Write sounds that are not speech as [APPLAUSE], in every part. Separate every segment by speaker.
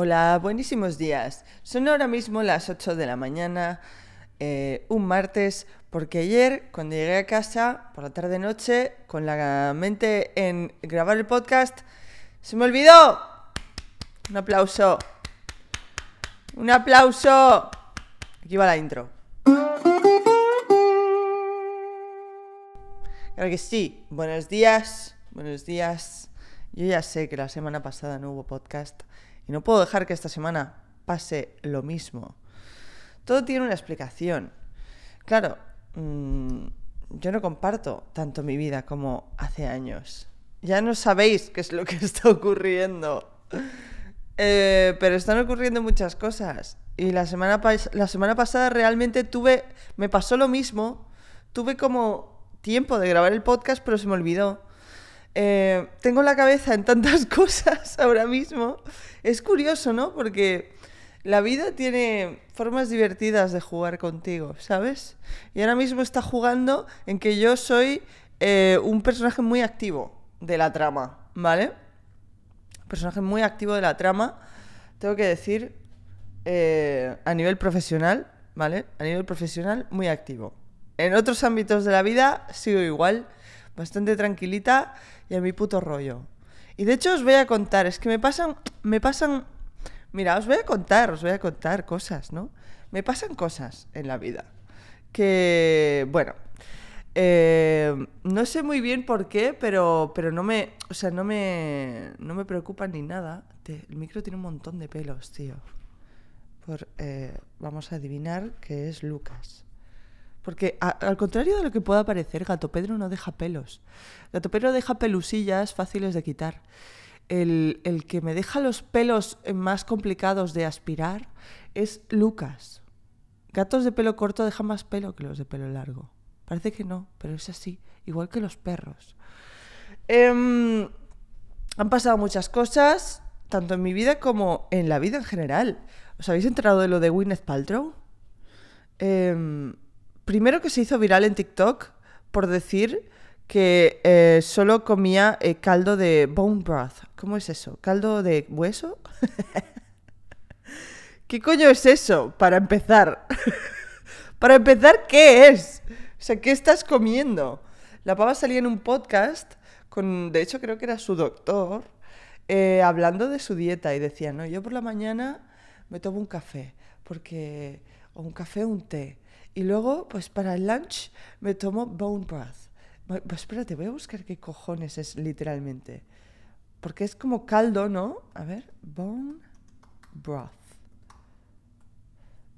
Speaker 1: Hola, buenísimos días. Son ahora mismo las 8 de la mañana, eh, un martes, porque ayer cuando llegué a casa, por la tarde-noche, con la mente en grabar el podcast, se me olvidó. Un aplauso. Un aplauso. Aquí va la intro. Claro que sí. Buenos días. Buenos días. Yo ya sé que la semana pasada no hubo podcast y no puedo dejar que esta semana pase lo mismo. Todo tiene una explicación. Claro, mmm, yo no comparto tanto mi vida como hace años. Ya no sabéis qué es lo que [LAUGHS] está ocurriendo. Eh, pero están ocurriendo muchas cosas. Y la semana, la semana pasada realmente tuve, me pasó lo mismo. Tuve como tiempo de grabar el podcast, pero se me olvidó. Eh, tengo la cabeza en tantas [LAUGHS] cosas ahora mismo. Es curioso, ¿no? Porque la vida tiene formas divertidas de jugar contigo, ¿sabes? Y ahora mismo está jugando en que yo soy eh, un personaje muy activo de la trama, ¿vale? Personaje muy activo de la trama, tengo que decir, eh, a nivel profesional, ¿vale? A nivel profesional, muy activo. En otros ámbitos de la vida sigo igual, bastante tranquilita y a mi puto rollo. Y de hecho os voy a contar, es que me pasan, me pasan, mira, os voy a contar, os voy a contar cosas, ¿no? Me pasan cosas en la vida que, bueno, eh, no sé muy bien por qué, pero, pero no me, o sea, no me, no me preocupa ni nada. el micro tiene un montón de pelos, tío. Por, eh, vamos a adivinar que es Lucas. Porque al contrario de lo que pueda parecer, Gato Pedro no deja pelos. Gato Pedro deja pelusillas fáciles de quitar. El, el, que me deja los pelos más complicados de aspirar es Lucas. Gatos de pelo corto dejan más pelo que los de pelo largo. Parece que no, pero es así, igual que los perros. Eh, han pasado muchas cosas, tanto en mi vida como en la vida en general. ¿Os habéis enterado de lo de Gwyneth Paltrow? Eh, primero que se hizo viral en TikTok por decir que eh, solo comía eh, caldo de bone broth. ¿Cómo es eso? ¿Caldo de hueso? [LAUGHS] ¿Qué coño es eso? Para empezar. [LAUGHS] Para empezar, ¿qué es? O sea, ¿qué estás comiendo? La pava salía en un podcast con, de hecho creo que era su doctor, eh, hablando de su dieta y decía, no, yo por la mañana me tomo un café, porque, o un café o un té, y luego, pues para el lunch me tomo bone broth. Pues espérate, voy a buscar qué cojones es literalmente. Porque es como caldo, ¿no? A ver, bone broth.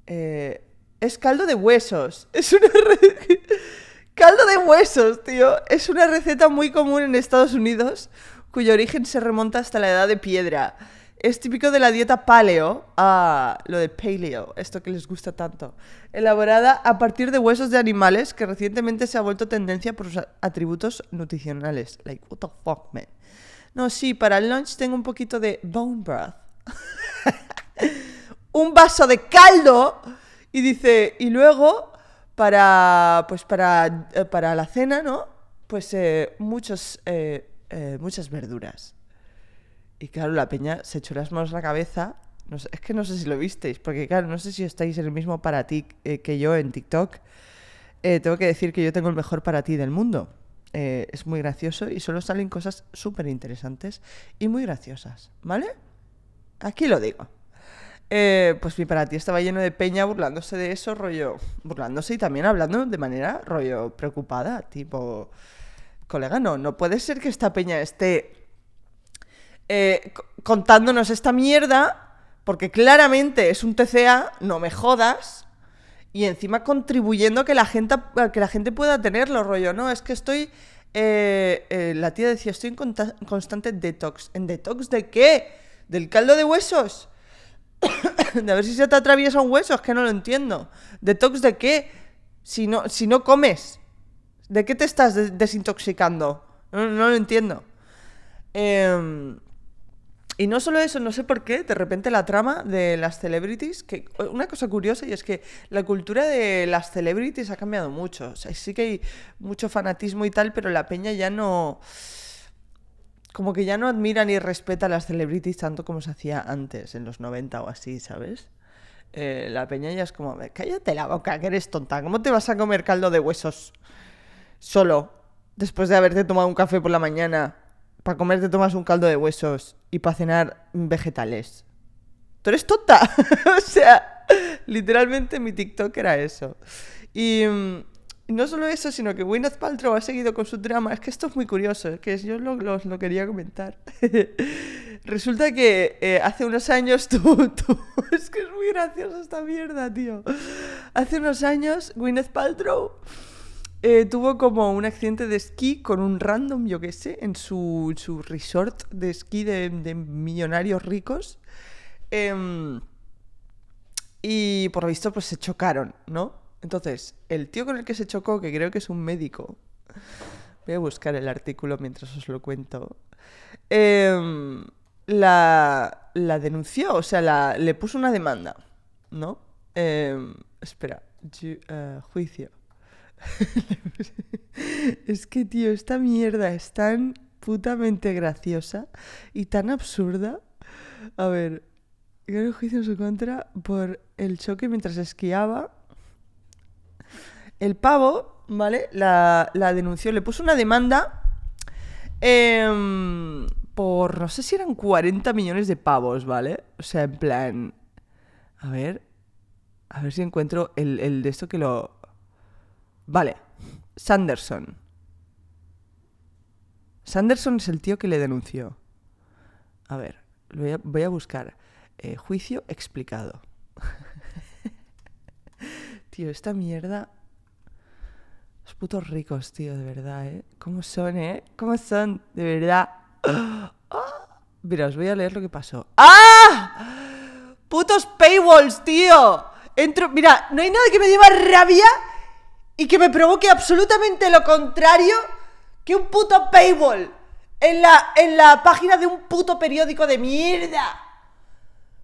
Speaker 1: Eh, es caldo de huesos. [LAUGHS] Es una [LAUGHS] caldo de huesos, tío. Es una receta muy común en Estados Unidos cuyo origen se remonta hasta la edad de piedra. Es típico de la dieta paleo, ah, lo de paleo, esto que les gusta tanto, elaborada a partir de huesos de animales que recientemente se ha vuelto tendencia por sus atributos nutricionales. Like, what the fuck, man. No, sí, para el lunch tengo un poquito de bone broth. [LAUGHS] un vaso de caldo y dice, y luego para, pues para, eh, para la cena, ¿no? Pues eh, muchos, eh, muchas verduras. Y claro, la peña se echó las manos a la cabeza. No sé, es que no sé si lo visteis, porque claro, no sé si estáis en el mismo para ti eh, que yo en TikTok. Eh, tengo que decir que yo tengo el mejor para ti del mundo. Eh, es muy gracioso y solo salen cosas súper interesantes y muy graciosas, ¿vale? Aquí lo digo. Pues mi para ti estaba lleno de peña burlándose de eso, rollo. Burlándose y también hablando de manera rollo preocupada, tipo. Colega, no, no puede ser que esta peña esté eh, contándonos esta mierda, porque claramente es un TCA, no me jodas, y encima contribuyendo a que la gente, que la gente pueda tenerlo, rollo, ¿no? Es que estoy... eh, eh, la tía decía, estoy en constante detox. ¿En detox de qué? ¿Del caldo de huesos? [COUGHS] de a ver si se te atraviesa un hueso, es que no lo entiendo. ¿Detox de qué? Si no, si no comes. ¿De qué te estás des- desintoxicando? No, no lo entiendo. Em, y no solo eso, no sé por qué, de repente la trama de las celebrities, que una cosa curiosa y es que la cultura de las celebrities ha cambiado mucho. O sea, sí que hay mucho fanatismo y tal, pero la peña ya no como que ya no admira ni respeta a las celebrities tanto como se hacía antes, en los 90 o así, ¿sabes? Eh, la peña ya es como, cállate la boca, que eres tonta. ¿Cómo te vas a comer caldo de huesos solo después de haberte tomado un café por la mañana? Para comer te tomas un caldo de huesos y para cenar vegetales. Tú eres tonta. [LAUGHS] o sea, literalmente mi TikTok era eso. Y mm, no solo eso, sino que Gwyneth Paltrow ha seguido con su drama. Es que esto es muy curioso, es que yo lo, lo, quería comentar. [LAUGHS] Resulta que eh, hace unos años [LAUGHS] tú, tú, Es que es muy gracioso esta mierda, tío. Hace unos años Gwyneth Paltrow eh, tuvo como un accidente de esquí con un random, yo qué sé, en su, su resort de esquí de, millonarios ricos. Em, y por lo visto, pues se chocaron, ¿no? Entonces, el tío con el que se chocó, que creo que es un médico, voy a buscar el artículo mientras os lo cuento, em, la, la, denunció, o sea, le puso una demanda, ¿no? Em, espera, eh, juicio. [LAUGHS] es que, tío, esta mierda es tan putamente graciosa y tan absurda. A ver, el juicio en su contra por el choque mientras esquiaba el pavo, ¿vale? La, denunció, le puso una demanda em, por, no sé si eran 40 millones de pavos, ¿vale? O sea, en plan... A ver, a ver si encuentro el, el de esto que lo... Vale, Sanderson. Sanderson es el tío que le denunció. A ver, voy a, buscar. Eh, juicio explicado. [LAUGHS] tío, esta mierda los putos ricos, tío, de verdad, ¿eh? ¿Cómo son, eh? ¿Cómo son? De verdad. [GASPS] Mira, os voy a leer lo que pasó. ¡Ah! ¡Putos paywalls, tío! Entro... Mira, no hay nada que me más rabia y que me provoque absolutamente lo contrario que un puto paywall en la, en la página de un puto periódico de mierda.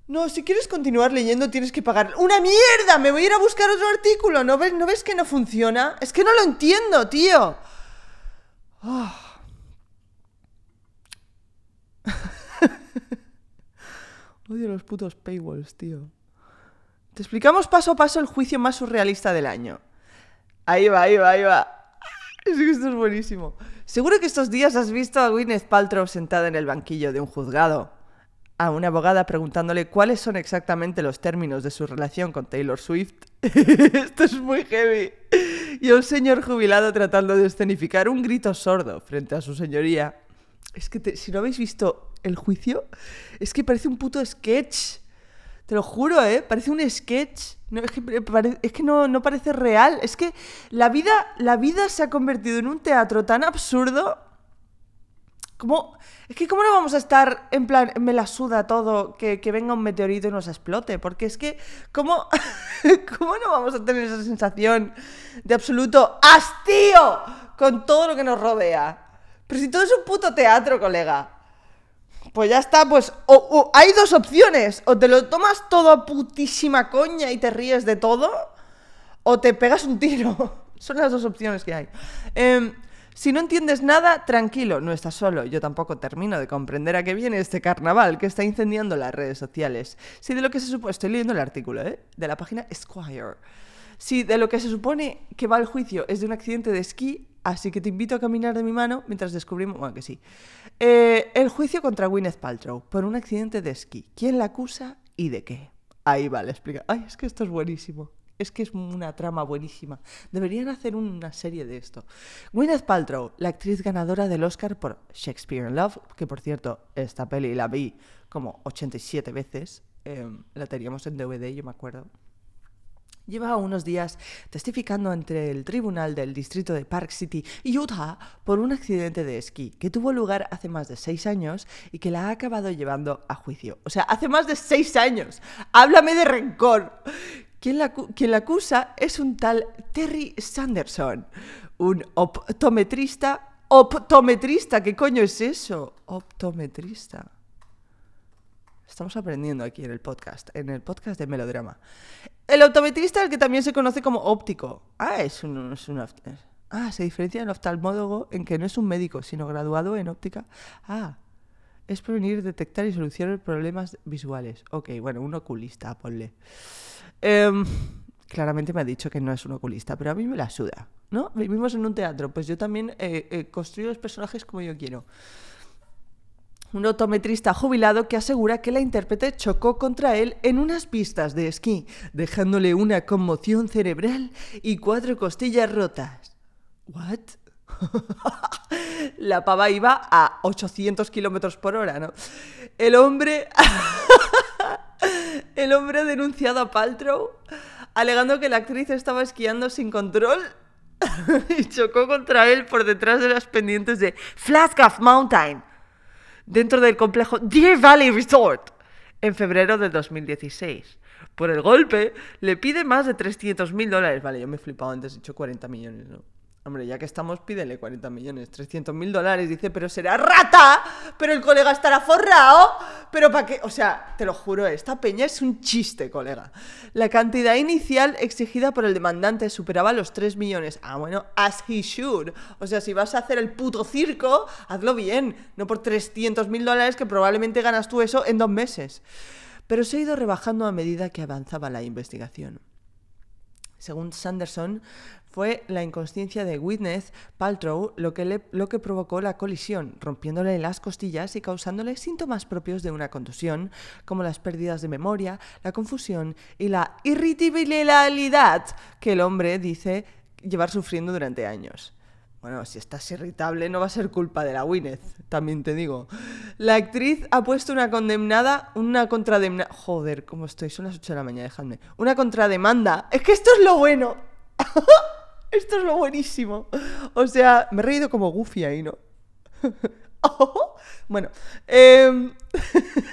Speaker 1: No, si quieres continuar leyendo tienes que pagar. ¡Una mierda! Me voy a ir a buscar otro artículo. ¿No ves, ¿no ves que no funciona? Es que no lo entiendo, tío. Ah. [LAUGHS] Odio los putos paywalls, tío. Te explicamos paso a paso el juicio más surrealista del año. Ahí va, ahí va, ahí va. Es que esto es buenísimo. Seguro que estos días has visto a Gwyneth Paltrow sentada en el banquillo de un juzgado a una abogada preguntándole cuáles son exactamente los términos de su relación con Taylor Swift. [LAUGHS] Esto es muy heavy. Y un señor jubilado tratando de escenificar un grito sordo frente a su señoría. Es que si no habéis visto el juicio, es que parece un puto sketch. Te lo juro, ¿eh? Parece un sketch. Es que, no, parece real. Es que la vida, la vida se ha convertido en un teatro tan absurdo ¿Cómo? Es que ¿cómo no vamos a estar en plan, me la suda todo, que, venga un meteorito y nos explote? Porque es que, ¿cómo, [LAUGHS] ¿cómo no vamos a tener esa sensación de absoluto hastío con todo lo que nos rodea? Pero si todo es un puto teatro, colega. Pues ya está, pues o, hay dos opciones. O te lo tomas todo a putísima coña y te ríes de todo, o te pegas un tiro. [LAUGHS] Son las dos opciones que hay. Eh, si no entiendes nada, tranquilo, no estás solo. Yo tampoco termino de comprender a qué viene este carnaval que está incendiando las redes sociales. Si de lo que se supone, estoy leyendo el artículo, ¿eh? De la página Esquire. Si de lo que se supone que va el juicio es de un accidente de esquí, así que te invito a caminar de mi mano mientras descubrimos, bueno, que sí. Eh, el juicio contra Gwyneth Paltrow por un accidente de esquí. ¿Quién la acusa y de qué? Ahí va, le explica. Ay, es que esto es buenísimo. Es que es una trama buenísima. Deberían hacer una serie de esto. Gwyneth Paltrow, la actriz ganadora del Oscar por Shakespeare in Love, que por cierto, esta peli la vi como 87 veces. Em, la teníamos en DVD, yo me acuerdo. Lleva unos días testificando ante el tribunal del distrito de Park City, Utah, por un accidente de esquí que tuvo lugar hace más de seis años y que la ha acabado llevando a juicio. O sea, hace más de seis años. Háblame de rencor. Quien la, la acusa es un tal Terry Sanderson, un optometrista. Optometrista, ¿qué coño es eso? Optometrista. Estamos aprendiendo aquí en el podcast, en el podcast de Melodrama. El optometrista, el que también se conoce como óptico. Ah, es un, Ah, se diferencia del oftalmólogo en que no es un médico, sino graduado en óptica. Ah, es prevenir, detectar y solucionar problemas visuales. Ok, bueno, un oculista, ponle. Em, claramente me ha dicho que no es un oculista, pero a mí me la suda, ¿no? Vivimos en un teatro, pues yo también eh, eh, construyo los personajes como yo quiero. Un optometrista jubilado que asegura que la intérprete chocó contra él en unas pistas de esquí, dejándole una conmoción cerebral y cuatro costillas rotas. ¿What? [LAUGHS] la pava iba a 800 kilómetros por hora, ¿no? El hombre. [LAUGHS] el hombre ha denunciado a Paltrow alegando que la actriz estaba esquiando sin control [LAUGHS] y chocó contra él por detrás de las pendientes de Flagstaff Mountain, dentro del complejo Deer Valley Resort, en febrero de 2016. Por el golpe, le pide más de 300 mil dólares. Vale, yo me he flipado antes, he dicho 40 millones, ¿no? Hombre, ya que estamos, pídele 40 millones, 300 mil dólares. Dice, pero será rata, pero el colega estará forrado. Pero para qué, o sea, te lo juro, esta peña es un chiste, colega. La cantidad inicial exigida por el demandante superaba los 3 millones. Ah, bueno, as he should. O sea, si vas a hacer el puto circo, hazlo bien, no por 300 mil dólares que probablemente ganas tú eso en dos meses. Pero se ha ido rebajando a medida que avanzaba la investigación. Según Sanderson, fue la inconsciencia de Witness Paltrow lo que, lo que provocó la colisión, rompiéndole las costillas y causándole síntomas propios de una contusión, como las pérdidas de memoria, la confusión y la irritabilidad que el hombre dice llevar sufriendo durante años. Bueno, si estás irritable no va a ser culpa de la Gwyneth, también te digo. La actriz ha puesto una condenada, una contrademanda... Joder, ¿cómo estoy? Son las 8 de la mañana, dejadme. Una contrademanda. Es que esto es lo bueno. [LAUGHS] Esto es lo buenísimo. O sea, me he reído como Goofy ahí, ¿no? [LAUGHS] bueno, em,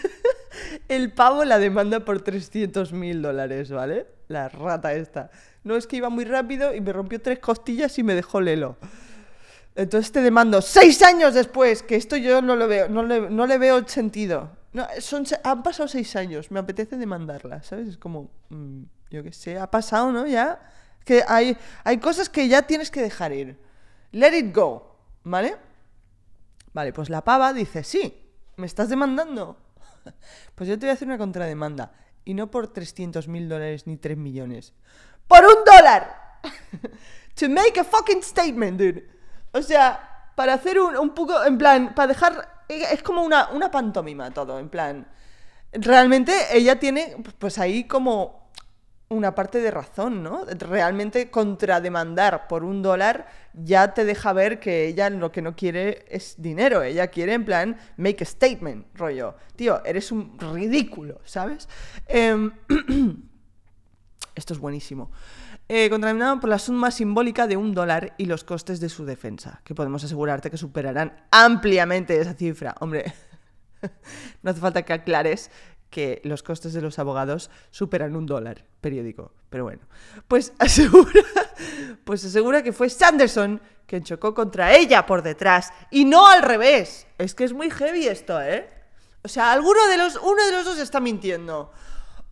Speaker 1: [LAUGHS] el pavo la demanda por 300 mil dólares, ¿vale? La rata esta. No es que iba muy rápido y me rompió tres costillas y me dejó lelo. Entonces te demando seis años después, que esto yo no lo veo, no le, no le veo sentido. No, son, han pasado seis años, me apetece demandarla, ¿sabes? Es como, mm, yo qué sé, ha pasado, ¿no? Ya que hay, hay cosas que ya tienes que dejar ir. Let it go, ¿vale? Vale, pues la pava dice, sí, ¿me estás demandando? [LAUGHS] Pues yo te voy a hacer una contrademanda. Y no por 300 mil dólares ni 3 millones. ¡Por un dólar! [LAUGHS] to make a fucking statement, dude. O sea, para hacer un, poco, en plan, para dejar... Es como una, una pantomima todo, en plan... Realmente ella tiene, pues ahí como una parte de razón, ¿no? Realmente contrademandar por un dólar ya te deja ver que ella lo que no quiere es dinero, ella quiere en plan make a statement, rollo. Tío, eres un ridículo, ¿sabes? Em, [CLEARS THROAT] esto es buenísimo. Eh, contrademandado por la suma simbólica de un dólar y los costes de su defensa, que podemos asegurarte que superarán ampliamente esa cifra. Hombre, [LAUGHS] no hace falta que aclares que los costes de los abogados superan un dólar periódico. Pero bueno, pues [LAUGHS] asegura, pues asegura que fue Sanderson quien chocó contra ella por detrás y no al revés. Es que es muy heavy esto, ¿eh? O sea, alguno de los, uno de los dos está mintiendo.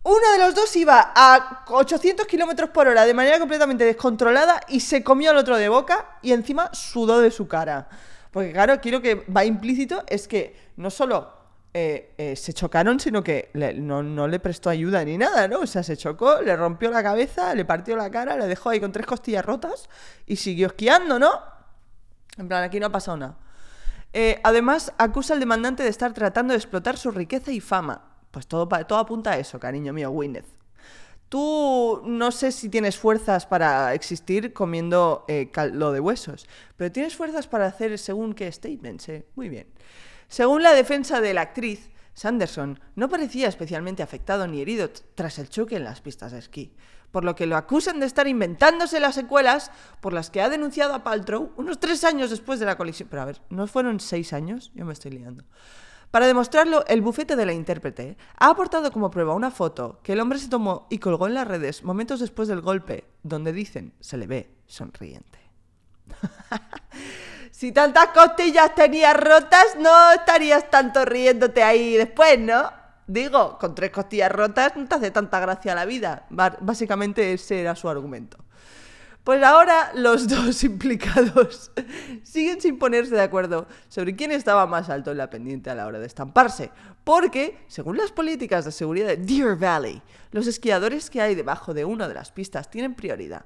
Speaker 1: Uno de los dos iba a 800 kilómetros por hora de manera completamente descontrolada y se comió al otro de boca y encima sudó de su cara. Porque claro, quiero que va implícito es que no solo eh, eh, se chocaron, sino que no, le prestó ayuda ni nada, ¿no? O sea, se chocó, le rompió la cabeza, le partió la cara, le dejó ahí con tres costillas rotas y siguió esquiando, ¿no? En plan, aquí no ha pasado nada. Eh, además, acusa al demandante de estar tratando de explotar su riqueza y fama. Pues todo, todo apunta a eso, cariño mío, Gwyneth. Tú no sé si tienes fuerzas para existir comiendo lo de huesos, pero tienes fuerzas para hacer según qué statements, ¿eh? Muy bien. Según la defensa de la actriz, Sanderson no parecía especialmente afectado ni herido tras el choque en las pistas de esquí, por lo que lo acusan de estar inventándose las secuelas por las que ha denunciado a Paltrow unos tres años después de la colisión. Pero a ver, ¿no fueron seis años? Yo me estoy liando. Para demostrarlo, el bufete de la intérprete ha aportado como prueba una foto que el hombre se tomó y colgó en las redes momentos después del golpe, donde dicen se le ve sonriente. [LAUGHS] Si tantas costillas tenías rotas, no estarías tanto riéndote ahí después, ¿no? Digo, con tres costillas rotas no te hace tanta gracia la vida. Básicamente ese era su argumento. Pues ahora los [LAUGHS] dos implicados siguen sin ponerse de acuerdo sobre quién estaba más alto en la pendiente a la hora de estamparse. Porque, según las políticas de seguridad de Deer Valley, los esquiadores que hay debajo de una de las pistas tienen prioridad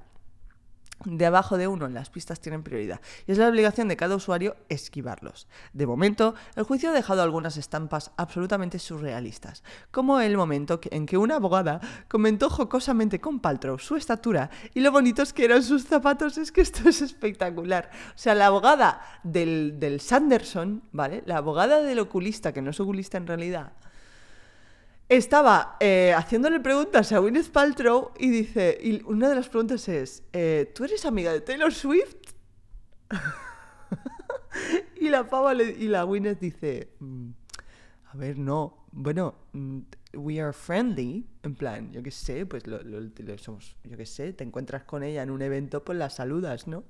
Speaker 1: de abajo de uno en las pistas tienen prioridad y es la obligación de cada usuario esquivarlos. De momento, el juicio ha dejado algunas estampas absolutamente surrealistas, como el momento en que una abogada comentó jocosamente con Paltrow su estatura y lo bonitos que eran sus zapatos. Es que esto es espectacular. O sea, la abogada del, del Sanderson, ¿vale? La abogada del oculista, que no es oculista en realidad, estaba eh, haciéndole preguntas a Gwyneth Paltrow y dice, y una de las preguntas es, eh, ¿tú eres amiga de Taylor Swift? [LAUGHS] y la pava y la Gwyneth dice, mm, a ver, no, bueno, mm, we are friendly, en plan, yo qué sé, pues lo, somos, yo qué sé, te encuentras con ella en un evento, pues la saludas, ¿no?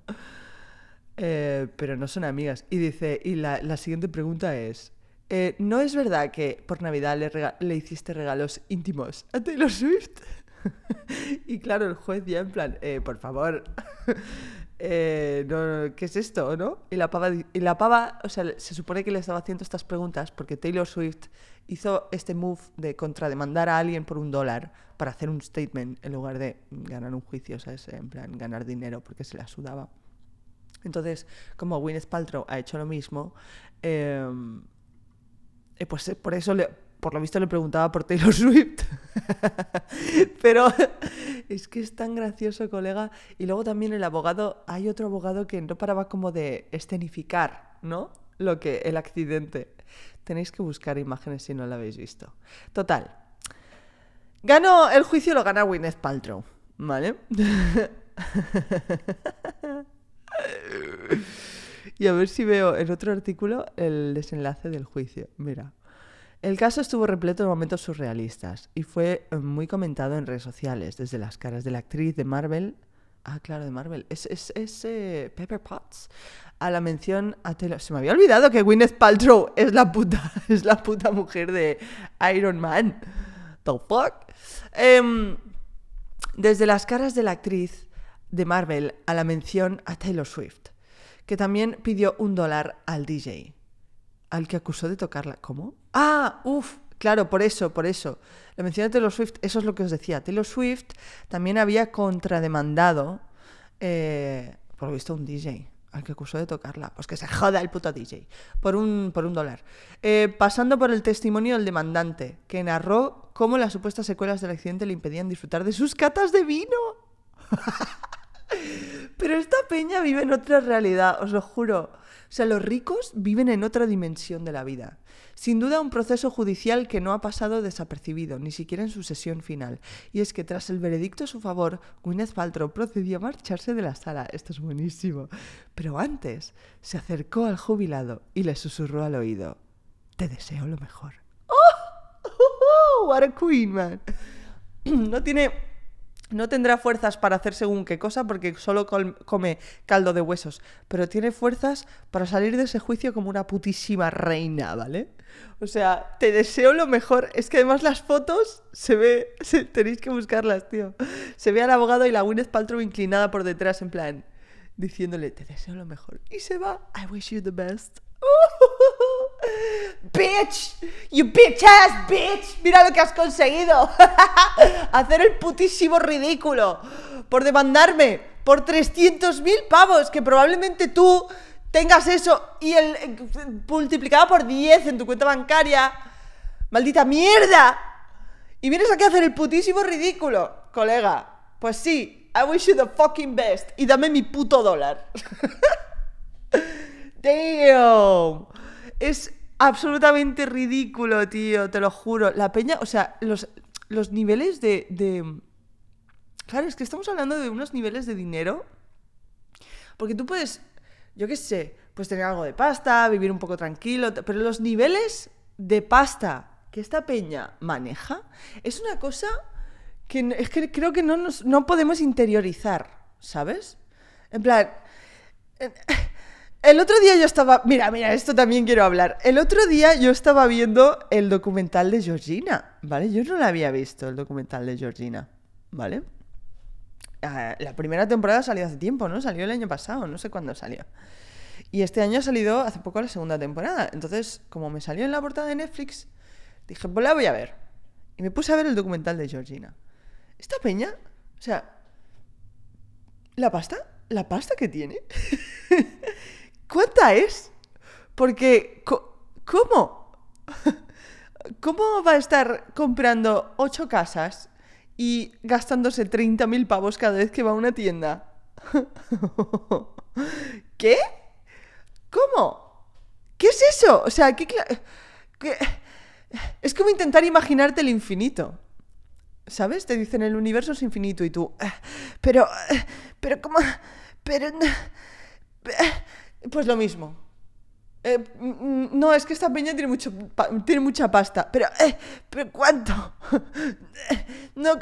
Speaker 1: Eh, pero no son amigas. Y dice, y la, la siguiente pregunta es, eh, ¿no es verdad que por Navidad le, hiciste regalos íntimos a Taylor Swift? [LAUGHS] y claro, el juez ya en plan, eh, por favor, [LAUGHS] eh, ¿qué es esto, no? Y la, pava, y la pava, o sea, se supone que le estaba haciendo estas preguntas porque Taylor Swift hizo este move de contrademandar a alguien por un dólar para hacer un statement en lugar de ganar un juicio, ¿sabes? En plan, ganar dinero porque se la sudaba. Entonces, como Gwyneth Paltrow ha hecho lo mismo, eh, eh, pues eh, por eso, por lo visto, le preguntaba por Taylor Swift. [LAUGHS] Pero [LAUGHS] es que es tan gracioso, colega. Y luego también el abogado, hay otro abogado que no paraba como de escenificar, ¿no? Lo que, el accidente. Tenéis que buscar imágenes si no lo habéis visto. Total. Ganó el juicio, lo gana Gwyneth Paltrow, ¿vale? [LAUGHS] Y a ver si veo en otro artículo el desenlace del juicio. Mira. El caso estuvo repleto de momentos surrealistas y fue eh, muy comentado en redes sociales, desde las caras de la actriz de Marvel. Ah, claro, de Marvel. Es, es, eh, Pepper Potts. A la mención a Taylor. Se me había olvidado que Gwyneth Paltrow es la puta, [LAUGHS] es la puta mujer de Iron Man. The fuck. Em, desde las caras de la actriz de Marvel a la mención a Taylor Swift que también pidió un dólar al DJ, al que acusó de tocarla. ¿Cómo? Ah, uff, claro, por eso, por eso. La mención de Taylor Swift, eso es lo que os decía. Taylor Swift también había contrademandado, eh, por lo visto, un DJ al que acusó de tocarla. Pues que se joda el puto DJ. Por un, por un dólar. Eh, pasando por el testimonio del demandante, que narró cómo las supuestas secuelas del accidente le impedían disfrutar de sus catas de vino. [LAUGHS] Pero esta peña vive en otra realidad, os lo juro. O sea, los ricos viven en otra dimensión de la vida. Sin duda un proceso judicial que no ha pasado desapercibido, ni siquiera en su sesión final. Y es que tras el veredicto a su favor, Gwyneth Paltrow procedió a marcharse de la sala. Esto es buenísimo. Pero antes se acercó al jubilado y le susurró al oído. Te deseo lo mejor. ¡Oh! [LAUGHS] ¡What a queen, man! [CLEARS THROAT] No tiene no tendrá fuerzas para hacer según qué cosa porque solo come caldo de huesos, pero tiene fuerzas para salir de ese juicio como una putísima reina, ¿vale? O sea, te deseo lo mejor. Es que además las fotos se ve, tenéis que buscarlas, tío. Se ve al abogado y la Gwyneth Paltrow inclinada por detrás en plan diciéndole, te deseo lo mejor. Y se va, I wish you the best. [LAUGHS] bitch, you bitch ass bitch, mira lo que has conseguido. [LAUGHS] Hacer el putísimo ridículo por demandarme por 300 mil pavos, que probablemente tú tengas eso y el multiplicado por 10 en tu cuenta bancaria. Maldita mierda. Y vienes aquí a hacer el putísimo ridículo, colega. Pues sí, I wish you the fucking best. Y dame mi puto dólar. [LAUGHS] Damn. Es absolutamente ridículo, tío, te lo juro. La peña, o sea, los, los niveles de. Claro, es que estamos hablando de unos niveles de dinero. Porque tú puedes, yo qué sé, pues tener algo de pasta, vivir un poco tranquilo, pero los niveles de pasta que esta peña maneja es una cosa que es que creo que no, no podemos interiorizar, ¿sabes? En plan... El otro día yo estaba. Mira, mira, esto también quiero hablar. El otro día yo estaba viendo el documental de Georgina, ¿vale? Yo no lo había visto, el documental de Georgina, ¿vale? Ah, la primera temporada salió hace tiempo, ¿no? Salió el año pasado, no sé cuándo salió. Y este año ha salido hace poco la segunda temporada. Entonces, como me salió en la portada de Netflix, dije, pues la voy a ver. Y me puse a ver el documental de Georgina. Esta peña, o sea, la pasta, la pasta que tiene, [LAUGHS] ¿cuánta es? Porque, ¿cómo? [LAUGHS] ¿Cómo va a estar comprando ocho casas y gastándose 30.000 pavos cada vez que va a una tienda? [LAUGHS] ¿Qué? ¿Cómo? ¿Qué es eso? O sea, ¿qué, Es como intentar imaginarte el infinito. ¿Sabes? Te dicen el universo es infinito y tú... Eh, pero... Eh, pero ¿cómo? Pero... Eh, pues lo mismo. Mm, no, es que esta peña tiene, mucho, tiene mucha pasta. Pero... ¿Pero cuánto? [LAUGHS] No,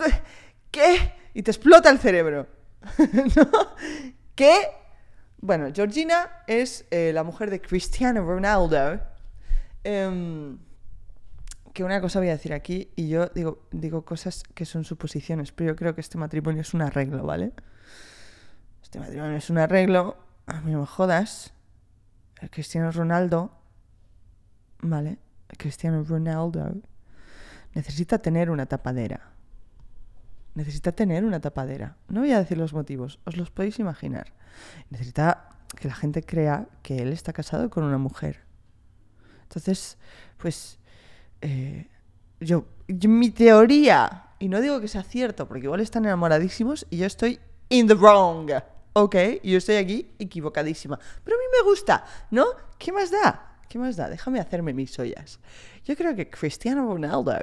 Speaker 1: ¿Qué? Y te explota el cerebro. [LAUGHS] ¿No? ¿Qué? Bueno, Georgina es eh, la mujer de Cristiano Ronaldo. Em, que una cosa voy a decir aquí, y yo digo, digo cosas que son suposiciones, pero yo creo que este matrimonio es un arreglo, ¿vale? Este matrimonio es un arreglo. A mí me jodas. Cristiano Ronaldo, ¿vale? Cristiano Ronaldo necesita tener una tapadera necesita tener una tapadera. No voy a decir los motivos, os los podéis imaginar. Necesita que la gente crea que él está casado con una mujer. Entonces, pues, eh, yo, mi teoría, y no digo que sea cierto, porque igual están enamoradísimos y yo estoy in the wrong, ¿ok? Yo estoy aquí equivocadísima. Pero a mí me gusta, ¿no? ¿Qué más da? ¿Qué más da? Déjame hacerme mis ollas. Yo creo que Cristiano Ronaldo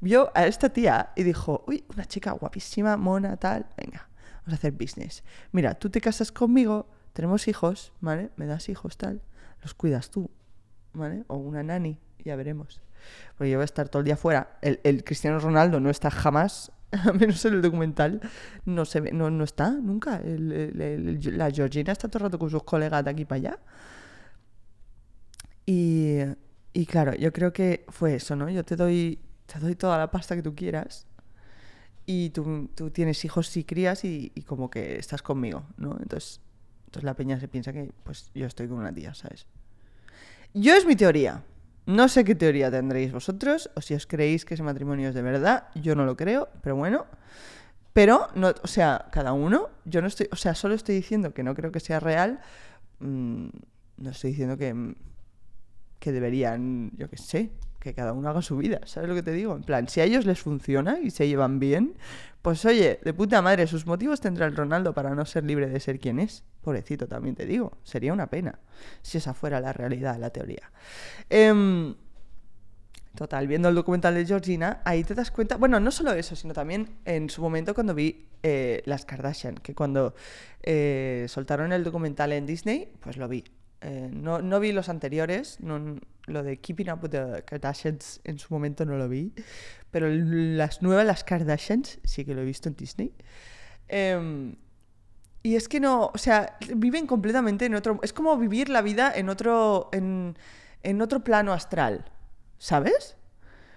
Speaker 1: vio a esta tía y dijo, uy, una chica guapísima, mona, tal, venga, vamos a hacer business. Mira, tú te casas conmigo, tenemos hijos, ¿vale? Me das hijos, tal, los cuidas tú, ¿vale? O una nani, ya veremos. Porque yo voy a estar todo el día fuera. El, Cristiano Ronaldo no está jamás, [LAUGHS] menos en el documental, no se no, no está nunca. la Georgina está todo el rato con sus colegas de aquí para allá. Y, y claro, yo creo que fue eso, ¿no? Yo te doy, te doy toda la pasta que tú quieras y tú, tú tienes hijos y crías y, y, como que estás conmigo, ¿no? Entonces, entonces la peña se piensa que pues yo estoy con una tía, ¿sabes? Yo es mi teoría. No sé qué teoría tendréis vosotros o si os creéis que ese matrimonio es de verdad. Yo no lo creo, pero bueno. Pero, no, o sea, cada uno, yo no estoy, o sea, solo estoy diciendo que no creo que sea real. Mm, no estoy diciendo que que deberían, yo qué sé, que cada uno haga su vida, ¿sabes lo que te digo? En plan, si a ellos les funciona y se llevan bien, pues oye, de puta madre, sus motivos tendrá el Ronaldo para no ser libre de ser quien es. Pobrecito, también te digo, sería una pena si esa fuera la realidad, la teoría. Em, total, viendo el documental de Georgina, ahí te das cuenta, bueno, no solo eso, sino también en su momento cuando vi eh, Las Kardashian, que cuando eh, soltaron el documental en Disney, pues lo vi. Eh, no, no, vi los anteriores, no, lo de Keeping Up with the Kardashians en su momento no lo vi, pero las nuevas, las Kardashians, sí que lo he visto en Disney. Em, y es que no, o sea, viven completamente en otro, es como vivir la vida en otro, en, en otro plano astral, ¿sabes?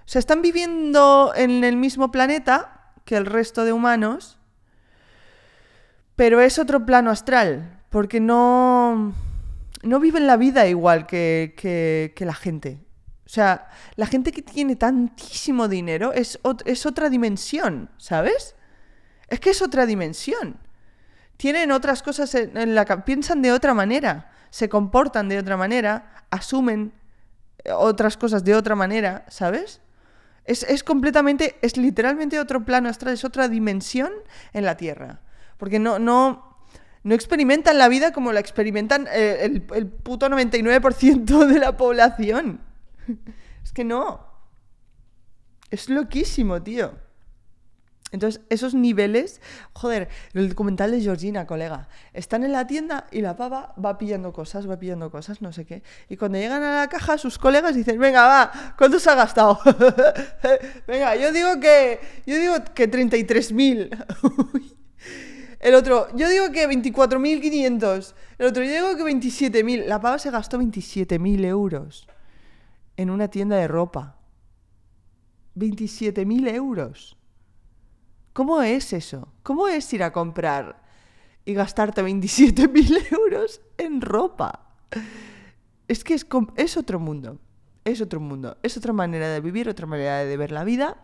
Speaker 1: O sea, están viviendo en el mismo planeta que el resto de humanos, pero es otro plano astral, porque no no viven la vida igual que, la gente. O sea, la gente que tiene tantísimo dinero es, es otra dimensión, ¿sabes? Es que es otra dimensión. Tienen otras cosas en, la la piensan de otra manera, se comportan de otra manera, asumen eh, otras cosas de otra manera, ¿sabes? Es, es, completamente, es literalmente otro plano astral, es otra dimensión en la Tierra. Porque no, no, no experimentan la vida como la experimentan eh, el, el, puto 99% de la población. [LAUGHS] Es que no. Es loquísimo, tío. Entonces, esos niveles, joder, el documental de Georgina, colega, están en la tienda y la pava va pillando cosas, va pillando cosas, no sé qué. Y cuando llegan a la caja, sus colegas dicen, venga, va, ¿cuánto se ha gastado? [LAUGHS] venga, yo digo que, yo digo que 33.000. [LAUGHS] El otro, yo digo que 24.500. El otro, yo digo que 27.000. La pava se gastó 27.000 euros en una tienda de ropa. 27.000 euros. ¿Cómo es eso? ¿Cómo es ir a comprar y gastarte 27.000 [LAUGHS] euros en ropa? Es que es, es otro mundo. Es otro mundo. Es otra manera de vivir, otra manera de ver la vida.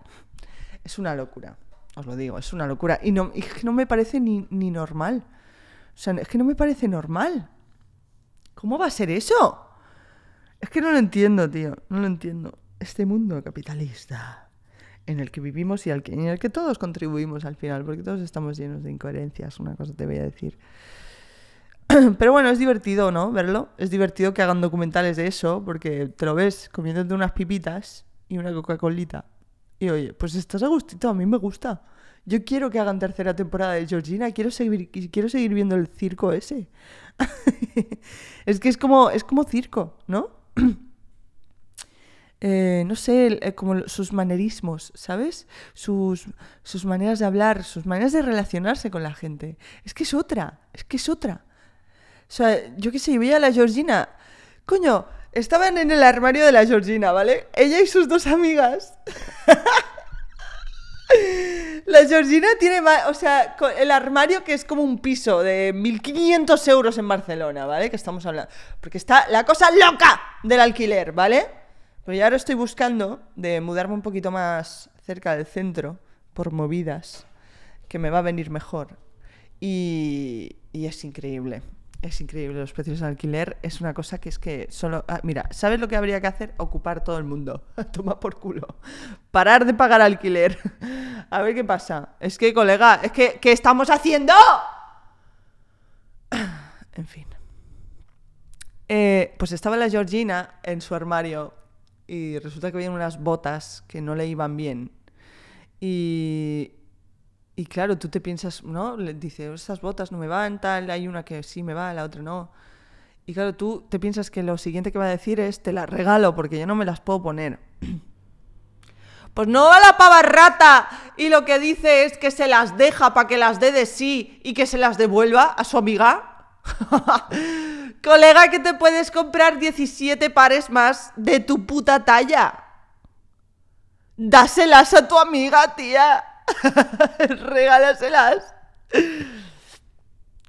Speaker 1: Es una locura. Os lo digo, es una locura. Y no, no me parece ni, ni normal. O sea, es que no me parece normal. ¿Cómo va a ser eso? Es que no lo entiendo, tío. No lo entiendo. Este mundo capitalista en el que vivimos y en el que todos contribuimos al final, porque todos estamos llenos de incoherencias, una cosa te voy a decir. [CLEARS THROAT] Pero bueno, es divertido, ¿no? Verlo. Es divertido que hagan documentales de eso, porque te lo ves comiéndote unas pipitas y una Coca-Colita. Y oye, pues estás a gustito, a mí me gusta. Yo quiero que hagan tercera temporada de Georgina, quiero seguir, quiero seguir viendo el circo ese. [LAUGHS] es que es como, es como circo, ¿no? [CLEARS THROAT] Eh, no sé, eh, como sus manerismos, ¿sabes? Sus, sus maneras de hablar, sus maneras de relacionarse con la gente. Es que es otra, es que es otra. O sea, yo qué sé, veía a la Georgina. Coño, estaban en el armario de la Georgina, ¿vale? Ella y sus dos amigas. [LAUGHS] La Georgina tiene, o sea, el armario que es como un piso de 1.500 euros en Barcelona, ¿vale? Que estamos hablando. Porque está la cosa loca del alquiler, ¿vale? Pero ya ahora estoy buscando de mudarme un poquito más cerca del centro, por movidas, que me va a venir mejor. Y, y es increíble. Es increíble, los precios de alquiler es una cosa que es que solo... Ah, mira, ¿sabes lo que habría que hacer? Ocupar todo el mundo. [LAUGHS] Toma por culo. Parar de pagar alquiler. [LAUGHS] A ver qué pasa. Es que, colega, es que, ¿qué estamos haciendo? [CLEARS THROAT] En fin. Eh, pues estaba la Georgina en su armario y resulta que había unas botas que no le iban bien. Y, y claro, tú te piensas, ¿no? Le dice, esas botas no me van, tal, hay una que sí me va, la otra no. Y claro, tú te piensas que lo siguiente que va a decir es, te las regalo porque yo no me las puedo poner. [CLEARS THROAT] Pues no va la pava rata y lo que dice es que se las deja para que las dé de sí y que se las devuelva a su amiga. [LAUGHS] Colega, que te puedes comprar 17 pares más de tu puta talla. Dáselas a tu amiga, tía. [LAUGHS] Regálaselas.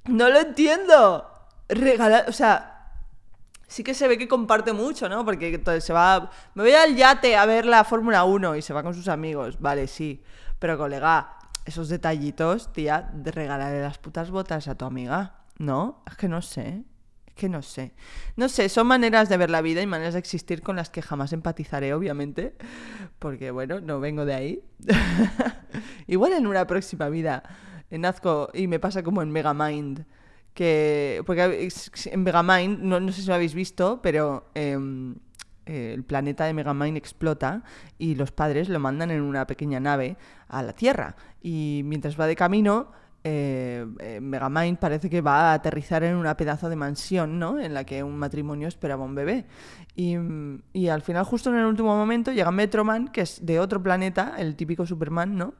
Speaker 1: No lo entiendo. Regala, o sea, sí que se ve que comparte mucho, ¿no? Porque entonces se va, me voy al yate a ver la Fórmula 1 y se va con sus amigos, vale, sí. Pero colega, esos detallitos, tía, de regalarle las putas botas a tu amiga, ¿no? Es que no sé que no sé. No sé, son maneras de ver la vida y maneras de existir con las que jamás empatizaré, obviamente, porque bueno, no vengo de ahí. [LAUGHS] Igual en una próxima vida nazco y me pasa como en Megamind, que porque en Megamind, no, no sé si lo habéis visto, pero em, eh, el planeta de Megamind explota y los padres lo mandan en una pequeña nave a la Tierra y mientras va de camino eh, eh, Megamind parece que va a aterrizar en una pedazo de mansión, ¿no? En la que un matrimonio esperaba un bebé. Y, al final, justo en el último momento, llega Metroman, que es de otro planeta, el típico Superman, ¿no?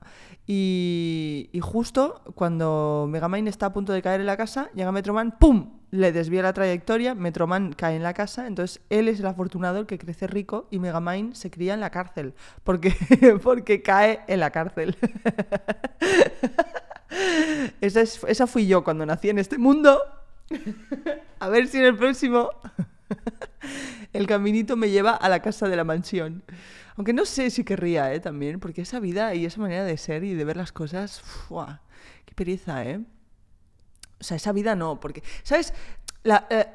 Speaker 1: Y, y justo cuando Megamind está a punto de caer en la casa, llega Metroman, ¡pum! Le desvía la trayectoria, Metroman cae en la casa, entonces él es el afortunado, el que crece rico, y Megamind se cría en la cárcel, porque, [LAUGHS] porque cae en la cárcel. [LAUGHS] [LAUGHS] Esa, esa fui yo cuando nací en este mundo. [LAUGHS] A ver si en el próximo [LAUGHS] el caminito me lleva a la casa de la mansión. Aunque no sé si querría, ¿eh? También, porque esa vida y esa manera de ser y de ver las cosas, ¡Qué pereza, ¿eh? O sea, esa vida no, porque, ¿sabes? Eh,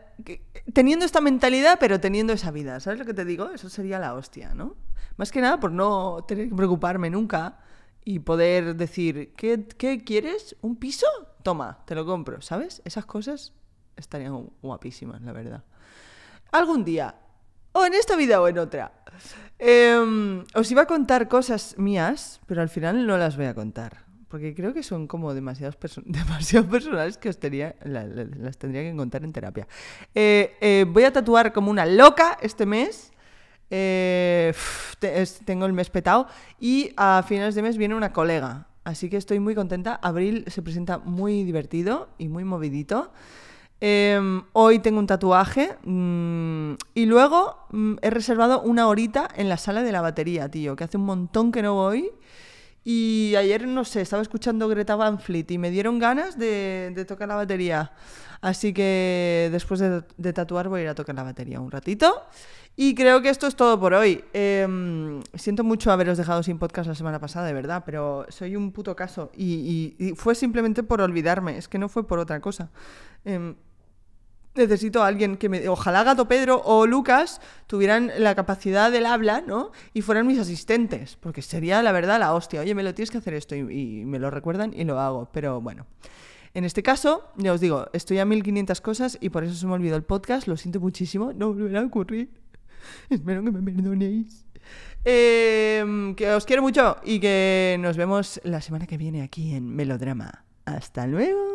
Speaker 1: teniendo esta mentalidad, pero teniendo esa vida, ¿sabes lo que te digo? Eso sería la hostia, ¿no? Más que nada por no tener que preocuparme nunca y poder decir, ¿qué, ¿qué, quieres? ¿Un piso? Toma, te lo compro, ¿sabes? Esas cosas estarían guapísimas, la verdad. Algún día, o en esta vida o en otra, em, os iba a contar cosas mías, pero al final no las voy a contar. Porque creo que son como demasiadas [LAUGHS] demasiado personales que os tenía, las tendría que contar en terapia. Eh, eh, voy a tatuar como una loca este mes. Eh, tengo el mes petado y a finales de mes viene una colega. Así que estoy muy contenta. Abril se presenta muy divertido y muy movidito. Em, hoy tengo un tatuaje mm, y luego mm, he reservado una horita en la sala de la batería, tío, que hace un montón que no voy Y ayer, no sé, estaba escuchando Greta Van Fleet y me dieron ganas de, tocar la batería. Así que después de, tatuar voy a ir a tocar la batería un ratito. Y creo que esto es todo por hoy. Eh, siento mucho haberos dejado sin podcast la semana pasada, de verdad, pero soy un puto caso. Y, fue simplemente por olvidarme, es que no fue por otra cosa. Eh, necesito a alguien que me... Ojalá Gato Pedro o Lucas tuvieran la capacidad del habla, ¿no? Y fueran mis asistentes, porque sería la verdad la hostia. Oye, me lo tienes que hacer esto y, me lo recuerdan y lo hago, pero bueno. En este caso, ya os digo, estoy a 1500 cosas y por eso se me olvidó el podcast, lo siento muchísimo, no volverá a ocurrir. [LAUGHS] Espero que me perdonéis. Eh, que os quiero mucho y que nos vemos la semana que viene aquí en Melodrama. Hasta luego.